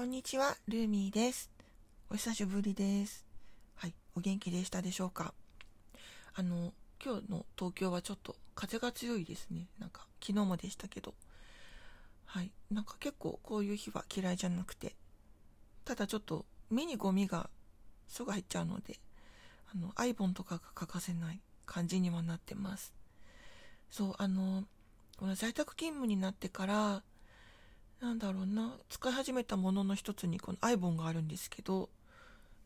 こんにちは、ルーミーです。お久しぶりです。はい、お元気でしたでしょうか？あの、今日の東京はちょっと風が強いですね。なんか、昨日もでしたけど。はい、なんか結構こういう日は嫌いじゃなくて、ただちょっと目にゴミがすぐ入っちゃうので、あの、アイボンとかが欠かせない感じにはなってます。そう、あの、この在宅勤務になってから、なんだろうな、使い始めたものの一つにこのアイボンがあるんですけど、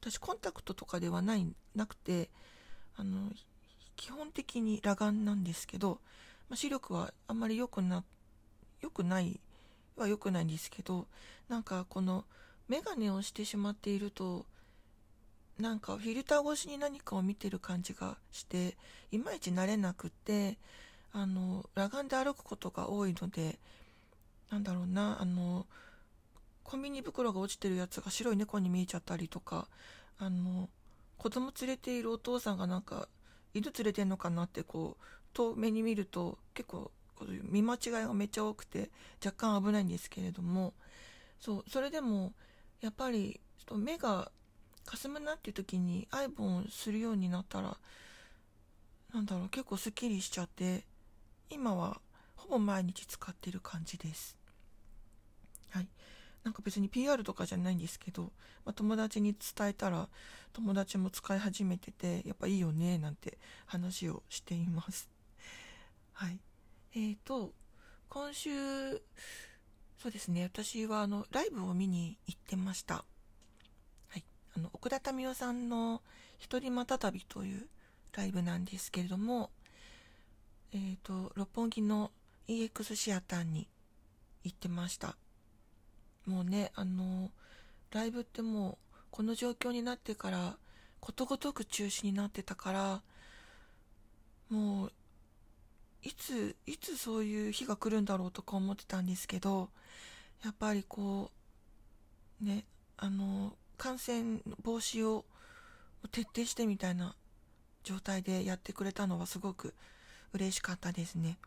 私コンタクトとかではない、なくて、あの、基本的に裸眼なんですけど、まあ、視力はあんまり良くな、良くないは良くないんですけど、なんかこのメガネをしてしまっていると、なんかフィルター越しに何かを見てる感じがして、いまいち慣れなくて、あの、裸眼で歩くことが多いので、なんだろうな、あの、コンビニ袋が落ちてるやつが白い猫に見えちゃったりとか、あの、子供連れているお父さんがなんか、犬連れてんのかなってこう、遠目に見ると結構、見間違いがめっちゃ多くて、若干危ないんですけれども、そう、それでも、やっぱり、ちょっと目が霞むなっていう時にアイボンするようになったら、なんだろう、結構スッキリしちゃって、今はほぼ毎日使ってる感じです。はい。なんか別に PR とかじゃないんですけど、まあ、友達に伝えたら、友達も使い始めてて、やっぱいいよね、なんて話をしています。はい。えーと、今週、そうですね、私はあの、ライブを見に行ってました。はい。あの、奥田民生さんの一人また旅というライブなんですけれども、えーと、六本木の EX シアターに行ってました。もうね、あの、ライブってもう、この状況になってから、ことごとく中止になってたから、もう、いつ、いつそういう日が来るんだろうとか思ってたんですけど、やっぱりこう、ね、あの、感染防止を徹底してみたいな状態でやってくれたのはすごく嬉しかったですね。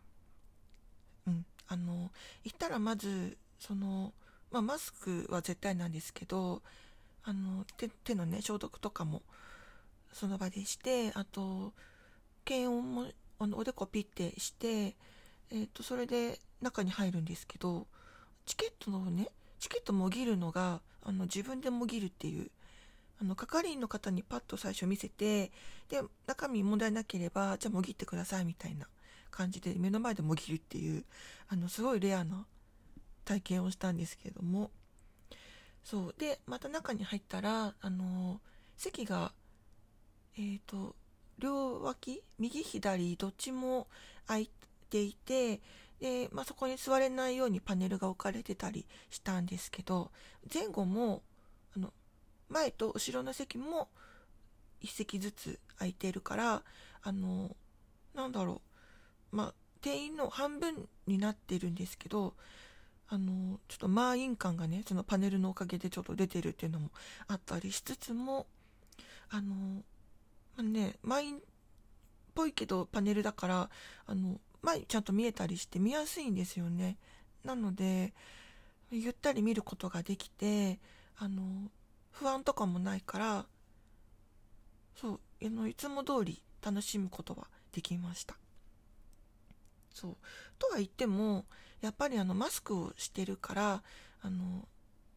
うん。あの、行ったらまず、その、まあ、マスクは絶対なんですけど、あの、手、手のね、消毒とかも、その場でして、あと、検温も、あの、おでこピッてして、えっ、ー、と、それで中に入るんですけど、チケットのね、チケットもぎるのが、あの、自分でもぎるっていう、あの、係員の方にパッと最初見せて、で、中身問題なければ、じゃあもぎってくださいみたいな感じで目の前でもぎるっていう、あの、すごいレアな体験をしたんですけども、そう。で、また中に入ったら、あの、席が、えっ、ー、と、両脇、右左、どっちも空いていて、で、まあ、そこに座れないようにパネルが置かれてたりしたんですけど、前後も、あの、前と後ろの席も一席ずつ空いてるから、あの、なんだろう、まあ、定員の半分になってるんですけど、あの、ちょっと満員感がね、そのパネルのおかげでちょっと出てるっていうのもあったりしつつも、あの、まあ、ね、満員っぽいけどパネルだから、あの、前ちゃんと見えたりして見やすいんですよね。なので、ゆったり見ることができて、あの、不安とかもないから、そう、あのいつも通り楽しむことはできました。そう。とは言っても、やっぱりあの、マスクをしてるから、あの、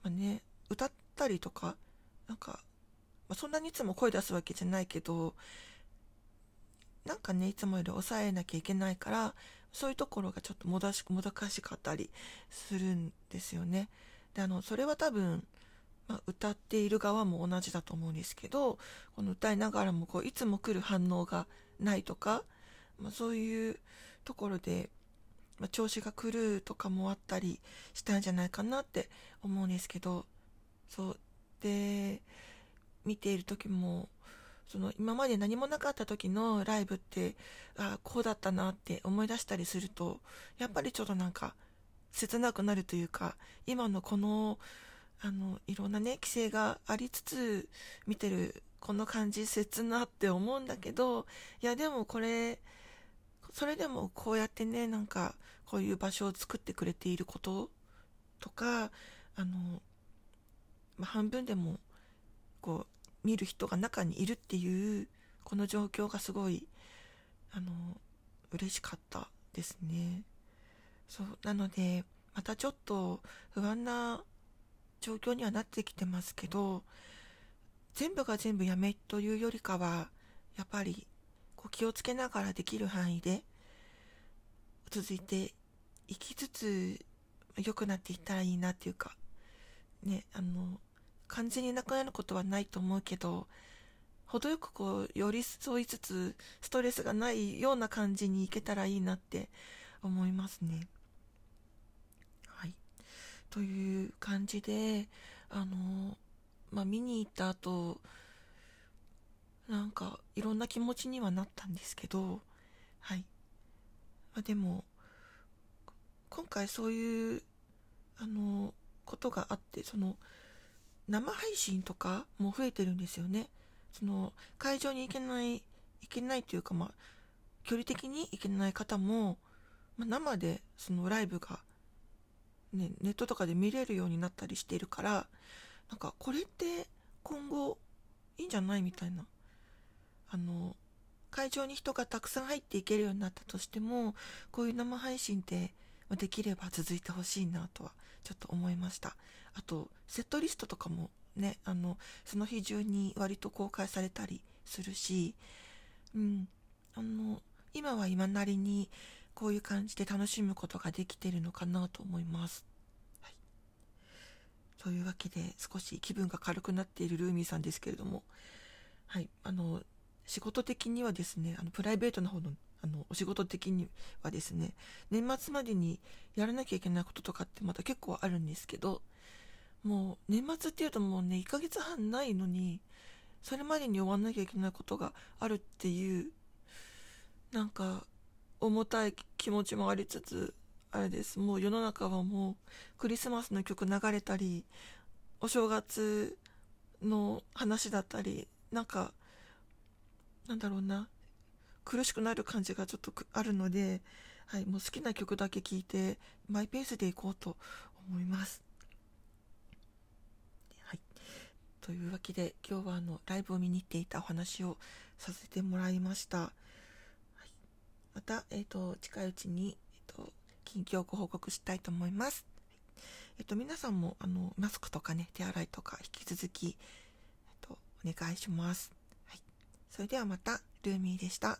まあ、ね、歌ったりとか、なんか、まあ、そんなにいつも声出すわけじゃないけど、なんかね、いつもより抑えなきゃいけないから、そういうところがちょっともだし、もどかしかったりするんですよね。で、あの、それは多分、まあ、歌っている側も同じだと思うんですけど、この歌いながらもこう、いつも来る反応がないとか、まあ、そういうところで、まあ、調子が狂うとかもあったりしたんじゃないかなって思うんですけど、そう。で、見ている時も、その今まで何もなかった時のライブって、ああ、こうだったなって思い出したりすると、やっぱりちょっとなんか切なくなるというか、今のこの、あの、いろんなね、規制がありつつ見てるこの感じ切なって思うんだけど、いやでもこれ、それでもこうやってね、なんか、こういう場所を作ってくれていることとか、あの、まあ、半分でもこう見る人が中にいるっていうこの状況がすごいあの嬉しかったですね。そうなのでまたちょっと不安な状況にはなってきてますけど全部が全部やめというよりかはやっぱりこう気をつけながらできる範囲で続いていきつつ良くなっていったらいいなっていうかねあの完全になくなることはないと思うけど程よくこう寄り添いつつストレスがないような感じにいけたらいいなって思いますね。はい。という感じであのまあ見に行った後なんかいろんな気持ちにはなったんですけどはい、ま、でも今回そういうあのことがあってその生配信とかも増えてるんですよね。その会場に行けない行けないというかまあ距離的に行けない方も、まあ、生でそのライブが、ね、ネットとかで見れるようになったりしているからなんかこれって今後いいんじゃないみたいなあの会場に人がたくさん入っていけるようになったとしてもこういう生配信ってできれば続いてほしいなとはちょっと思いました。あとセットリストとかもねあのその日中に割と公開されたりするしうんあの今は今なりにこういう感じで楽しむことができてるのかなと思います、はい、というわけで少し気分が軽くなっているルーミーさんですけれども。はいあの仕事的にはですねあのプライベートの方のあのお仕事的にはですね年末までにやらなきゃいけないこととかってまた結構あるんですけどもう年末っていうともうね1ヶ月半ないのにそれまでに終わんなきゃいけないことがあるっていうなんか重たい気持ちもありつつあれです。もう世の中はもうクリスマスの曲流れたりお正月の話だったりなんかなんだろうな苦しくなる感じがちょっとあるので、はい、もう好きな曲だけ聴いてマイペースでいこうと思います。はい、というわけで今日はあのライブを見に行っていたお話をさせてもらいました。はい、また、えーと、近いうちに、えーと、近況をご報告したいと思います。えっ、と、皆さんもあのマスクとかね手洗いとか引き続き、えっ、と、お願いします。それではまたルーミーでした。